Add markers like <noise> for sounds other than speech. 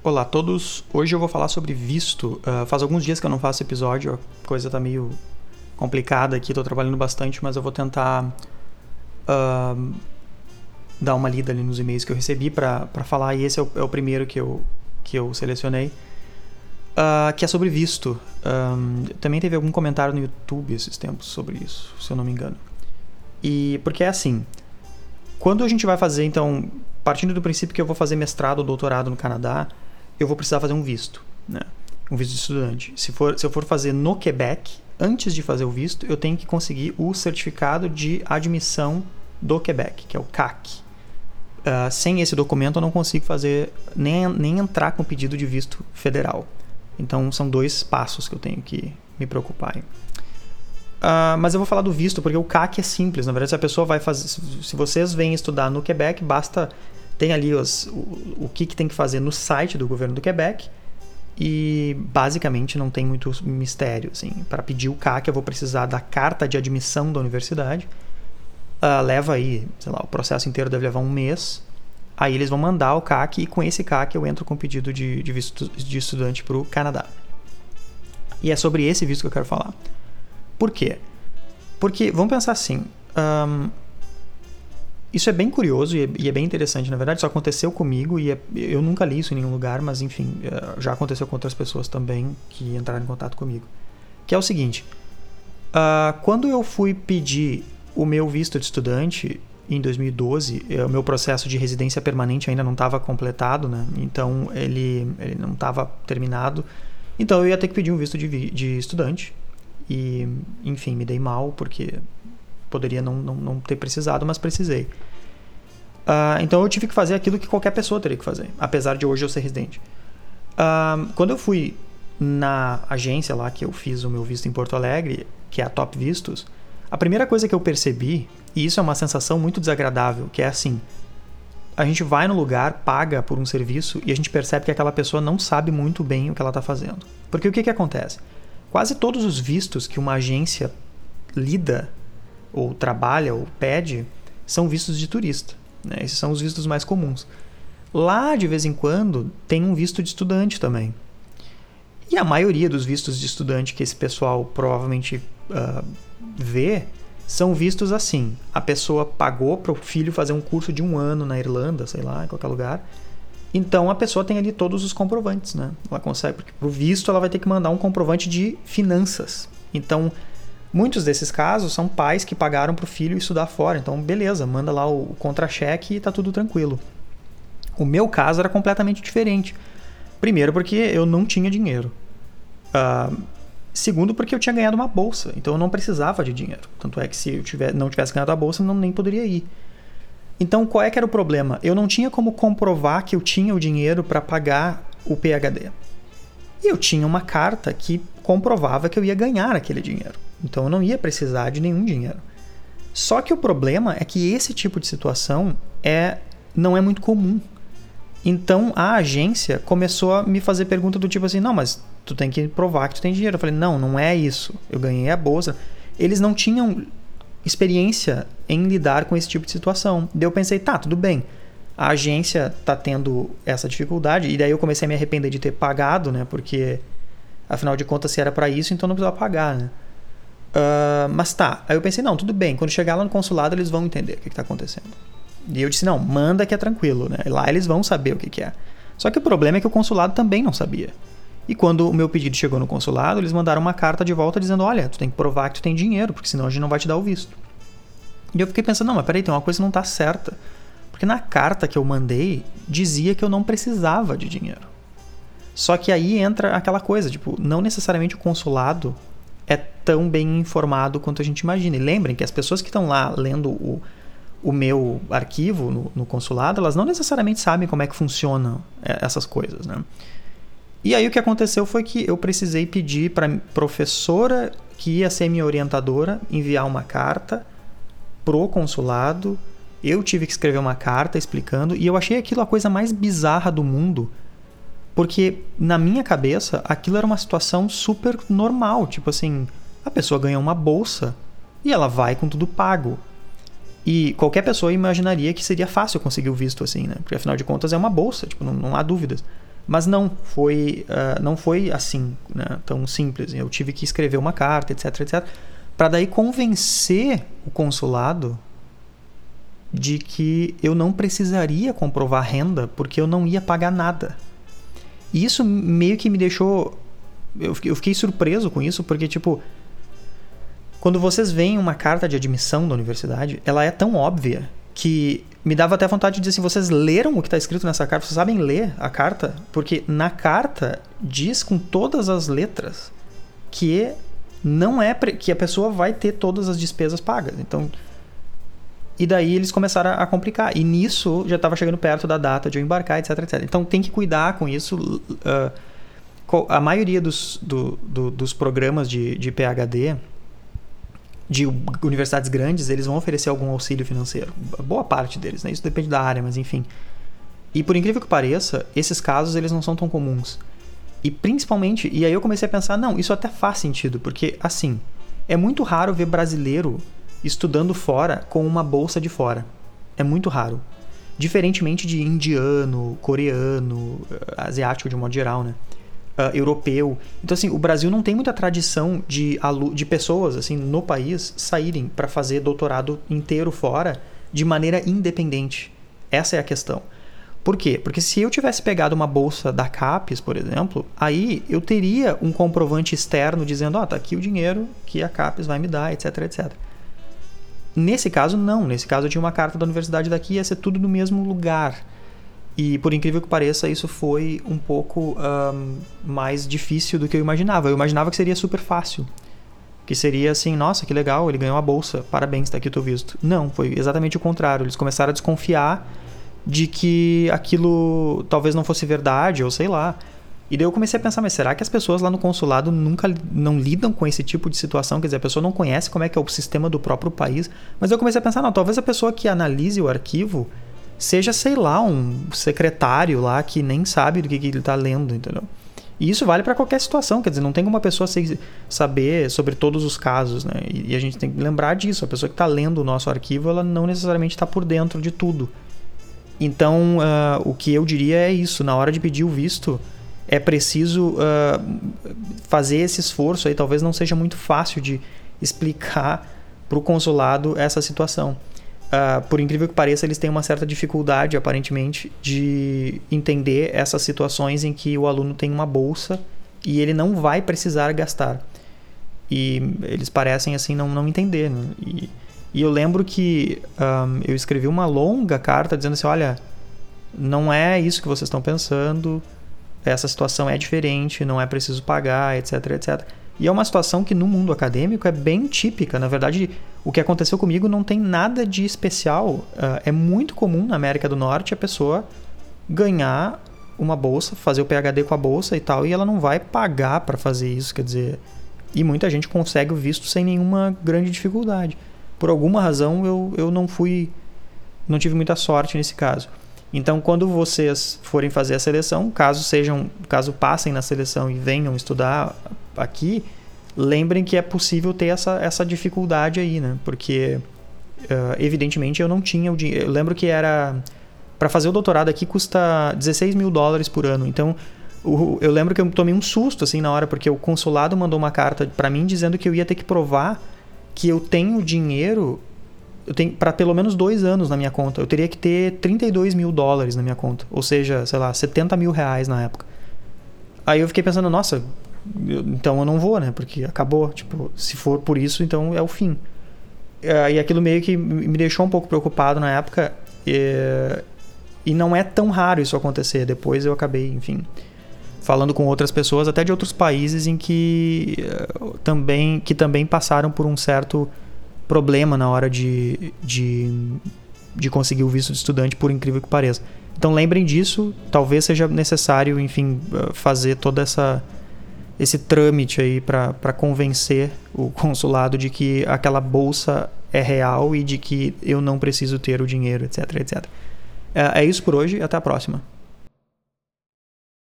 Olá a todos, hoje eu vou falar sobre visto. Uh, faz alguns dias que eu não faço episódio, a coisa tá meio complicada aqui, tô trabalhando bastante, mas eu vou tentar uh, dar uma lida ali nos e-mails que eu recebi para falar, e esse é o, é o, primeiro que eu, que eu selecionei, uh, que é sobre visto. Um, também teve algum comentário no YouTube esses tempos sobre isso, se eu não me engano. E porque é assim, quando a gente vai fazer, então, partindo do princípio que eu vou fazer mestrado ou doutorado no Canadá, eu vou precisar fazer um visto, né? Um visto de estudante. Se, for, se eu for fazer no Quebec, antes de fazer o visto, eu tenho que conseguir o certificado de admissão do Quebec, que é o CAC. Uh, ah, sem esse documento, eu não consigo fazer nem, nem entrar com pedido de visto federal. Então, são dois passos que eu tenho que me preocupar. Uh, mas eu vou falar do visto, porque o CAC é simples. Na verdade, se a pessoa vai fazer. Se vocês vêm estudar no Quebec, basta tem ali os, o, o que, que tem que fazer no site do governo do Quebec e basicamente não tem muito mistério. Assim. Para pedir o CAC, eu vou precisar da carta de admissão da universidade. Uh, leva aí, sei lá, o processo inteiro deve levar um mês. Aí eles vão mandar o CAC e com esse CAC eu entro com pedido de, de visto de estudante para o Canadá. E é sobre esse visto que eu quero falar. Por quê? Porque, vamos pensar assim, um, isso é bem curioso e é, e é, bem interessante, na verdade. Isso aconteceu comigo e é, eu nunca li isso em nenhum lugar, mas enfim, é, já aconteceu com outras pessoas também que entraram em contato comigo. Que é o seguinte: uh, quando eu fui pedir o meu visto de estudante em 2012, é, o meu processo de residência permanente ainda não estava completado, né? Então ele, ele não estava terminado. Então eu ia ter que pedir um visto de, de estudante. E, enfim, me dei mal porque Poderia não, não, não ter precisado, mas precisei. Uh, então eu tive que fazer aquilo que qualquer pessoa teria que fazer, apesar de hoje eu ser residente. Uh, quando eu fui na agência lá que eu fiz o meu visto em Porto Alegre, que é a Top Vistos, a primeira coisa que eu percebi, e isso é uma sensação muito desagradável, que é assim: a gente vai no lugar, paga por um serviço e a gente percebe que aquela pessoa não sabe muito bem o que ela está fazendo. Porque o que, que acontece? Quase todos os vistos que uma agência lida ou trabalha ou pede são vistos de turista. Né? Esses são os vistos mais comuns. Lá, de vez em quando, tem um visto de estudante também. E a maioria dos vistos de estudante que esse pessoal provavelmente uh, vê são vistos assim. A pessoa pagou para o filho fazer um curso de um ano na Irlanda, sei lá, em qualquer lugar. Então a pessoa tem ali todos os comprovantes, né? Ela consegue, porque para o visto ela vai ter que mandar um comprovante de finanças. Então Muitos desses casos são pais que pagaram para o filho estudar fora. Então, beleza, manda lá o contra-cheque e tá tudo tranquilo. O meu caso era completamente diferente. Primeiro, porque eu não tinha dinheiro. Uh, segundo, porque eu tinha ganhado uma bolsa. Então, eu não precisava de dinheiro. Tanto é que se eu tiver, não tivesse ganhado a bolsa, eu não, nem poderia ir. Então, qual é que era o problema? Eu não tinha como comprovar que eu tinha o dinheiro para pagar o PhD. E eu tinha uma carta que comprovava que eu ia ganhar aquele dinheiro. Então eu não ia precisar de nenhum dinheiro. Só que o problema é que esse tipo de situação é não é muito comum. Então a agência começou a me fazer pergunta do tipo assim: "Não, mas tu tem que provar que tu tem dinheiro". Eu falei: "Não, não é isso. Eu ganhei a bolsa". Eles não tinham experiência em lidar com esse tipo de situação. Daí eu pensei: "Tá, tudo bem. A agência tá tendo essa dificuldade". E daí eu comecei a me arrepender de ter pagado, né? Porque afinal de contas se era para isso, então não precisava pagar, né? Uh, mas tá. Aí eu pensei, não, tudo bem. Quando chegar lá no consulado, eles vão entender o que, está acontecendo. E eu disse, não, manda que é tranquilo, né? Lá eles vão saber o que, que é. Só que o problema é que o consulado também não sabia. E quando o meu pedido chegou no consulado, eles mandaram uma carta de volta dizendo: olha, tu tem que provar que tu tem dinheiro, porque senão a gente não vai te dar o visto. E eu fiquei pensando: não, mas peraí, tem uma coisa que não está certa. Porque na carta que eu mandei, dizia que eu não precisava de dinheiro. Só que aí entra aquela coisa, tipo, não necessariamente o consulado é tão bem informado quanto a gente imagina. E lembrem que as pessoas que estão lá lendo o, o meu arquivo no, no, consulado, elas não necessariamente sabem como é que funcionam é, essas coisas, né? E aí o que aconteceu foi que eu precisei pedir para professora que ia ser minha orientadora enviar uma carta pro consulado. Eu tive que escrever uma carta explicando e eu achei aquilo a coisa mais bizarra do mundo porque na minha cabeça aquilo era uma situação super normal. Tipo assim, a pessoa ganha uma bolsa e ela vai com tudo pago. E qualquer pessoa imaginaria que seria fácil conseguir o visto assim, né? Porque afinal de contas é uma bolsa, tipo, não, não há dúvidas. Mas não foi, uh, não foi assim, né, tão simples. Eu tive que escrever uma carta, etc, etc, para daí convencer o consulado de que eu não precisaria comprovar renda porque eu não ia pagar nada. E isso meio que me deixou. Eu fiquei, surpreso com isso, porque, tipo, quando vocês veem uma carta de admissão da universidade, ela é tão óbvia que me dava até vontade de dizer assim: vocês leram o que está escrito nessa carta? Vocês sabem ler a carta? Porque na carta diz com todas as letras que não é que a pessoa vai ter todas as despesas pagas. Então, e daí eles começaram a complicar. E nisso já estava chegando perto da data de eu embarcar, etc, etc. Então tem que cuidar com isso. Uh, a maioria dos, do, do, dos programas de, de PHD de universidades grandes, eles vão oferecer algum auxílio financeiro. Boa parte deles, né? Isso depende da área, mas enfim. E por incrível que pareça, esses casos eles não são tão comuns. E principalmente, e aí eu comecei a pensar, não, isso até faz sentido, porque assim, é muito raro ver brasileiro estudando fora com uma bolsa de fora. É muito raro. Diferentemente de indiano, coreano, asiático de modo geral, né? uh, europeu. Então, assim, o Brasil não tem muita tradição de, de pessoas, assim, no país saírem para fazer doutorado inteiro fora de maneira independente. Essa é a questão. Por quê? Porque se eu tivesse pegado uma bolsa da CAPES, por exemplo, aí eu teria um comprovante externo dizendo, ó, oh, tá aqui o dinheiro que a CAPES vai me dar, etc, etc. Nesse caso, não. Nesse caso, eu tinha uma carta da universidade daqui, ia ser tudo no mesmo lugar. E por incrível que pareça, isso foi um pouco um, mais difícil do que eu imaginava. Eu imaginava que seria super fácil. Que seria assim, nossa, que legal, ele ganhou a bolsa, parabéns, tá aqui o teu visto. Não, foi exatamente o contrário. Eles começaram a desconfiar de que aquilo talvez não fosse verdade, ou sei lá. E daí eu comecei a pensar, mas será que as pessoas lá no consulado nunca não lidam com esse tipo de situação? Quer dizer, a pessoa não conhece como é que é o sistema do próprio país. Mas eu comecei a pensar, não, talvez a pessoa que analise o arquivo seja, sei lá, um secretário lá que nem sabe do que, que ele está lendo, entendeu? E isso vale para qualquer situação, quer dizer, não tem como uma pessoa saber sobre todos os casos, né? E a gente tem que lembrar disso. A pessoa que está lendo o nosso arquivo, ela não necessariamente está por dentro de tudo. Então, uh, o que eu diria é isso: na hora de pedir o visto, é preciso uh, fazer esse esforço aí. Talvez não seja muito fácil de explicar para o consulado essa situação uh, por incrível que pareça, eles têm uma certa dificuldade, aparentemente, de entender essas situações em que o aluno tem uma bolsa e ele não vai precisar gastar. E eles parecem, assim, não, não entender. Né? E, e, eu lembro que um, eu escrevi uma longa carta dizendo assim: olha, não é isso que vocês estão pensando, essa situação é diferente, não é preciso pagar, etc, etc. E é uma situação que no mundo acadêmico é bem típica. Na verdade, o que aconteceu comigo não tem nada de especial. Uh, é muito comum na América do Norte a pessoa ganhar uma bolsa, fazer o PhD com a bolsa e tal, e ela não vai pagar para fazer isso. Quer dizer, e muita gente consegue o visto sem nenhuma grande dificuldade. Por alguma razão eu, eu não fui. não tive muita sorte nesse caso. Então, quando vocês forem fazer a seleção, caso sejam, caso passem na seleção e venham estudar aqui, lembrem que é possível ter essa, essa dificuldade aí, né? Porque, uh, evidentemente, eu não tinha o dinheiro. Eu lembro que era. Para fazer o doutorado aqui custa 16 mil dólares por ano. Então, o, eu lembro que eu tomei um susto assim na hora, porque o consulado mandou uma carta para mim dizendo que eu ia ter que provar que eu tenho dinheiro eu tenho para pelo menos dois anos na minha conta. Eu teria que ter 32 mil dólares na minha conta. Ou seja, sei lá, 70 mil reais na época. Aí eu fiquei pensando, nossa, eu, então eu não vou, né? Porque acabou. Tipo, se for por isso, então é o fim. E aquilo meio que me deixou um pouco preocupado na época. E, e não é tão raro isso acontecer. Depois eu acabei, enfim, falando com outras pessoas, até de outros países em que uh, também que também passaram por um certo problema na hora de, de, de conseguir o visto de estudante, por incrível que pareça. Então lembrem disso, talvez seja necessário, enfim, eh, fazer toda essa esse trâmite aí para convencer o <laughs> consulado de que aquela bolsa é real e de que eu não preciso ter o dinheiro, etc, etc. É, é isso por hoje, até a próxima.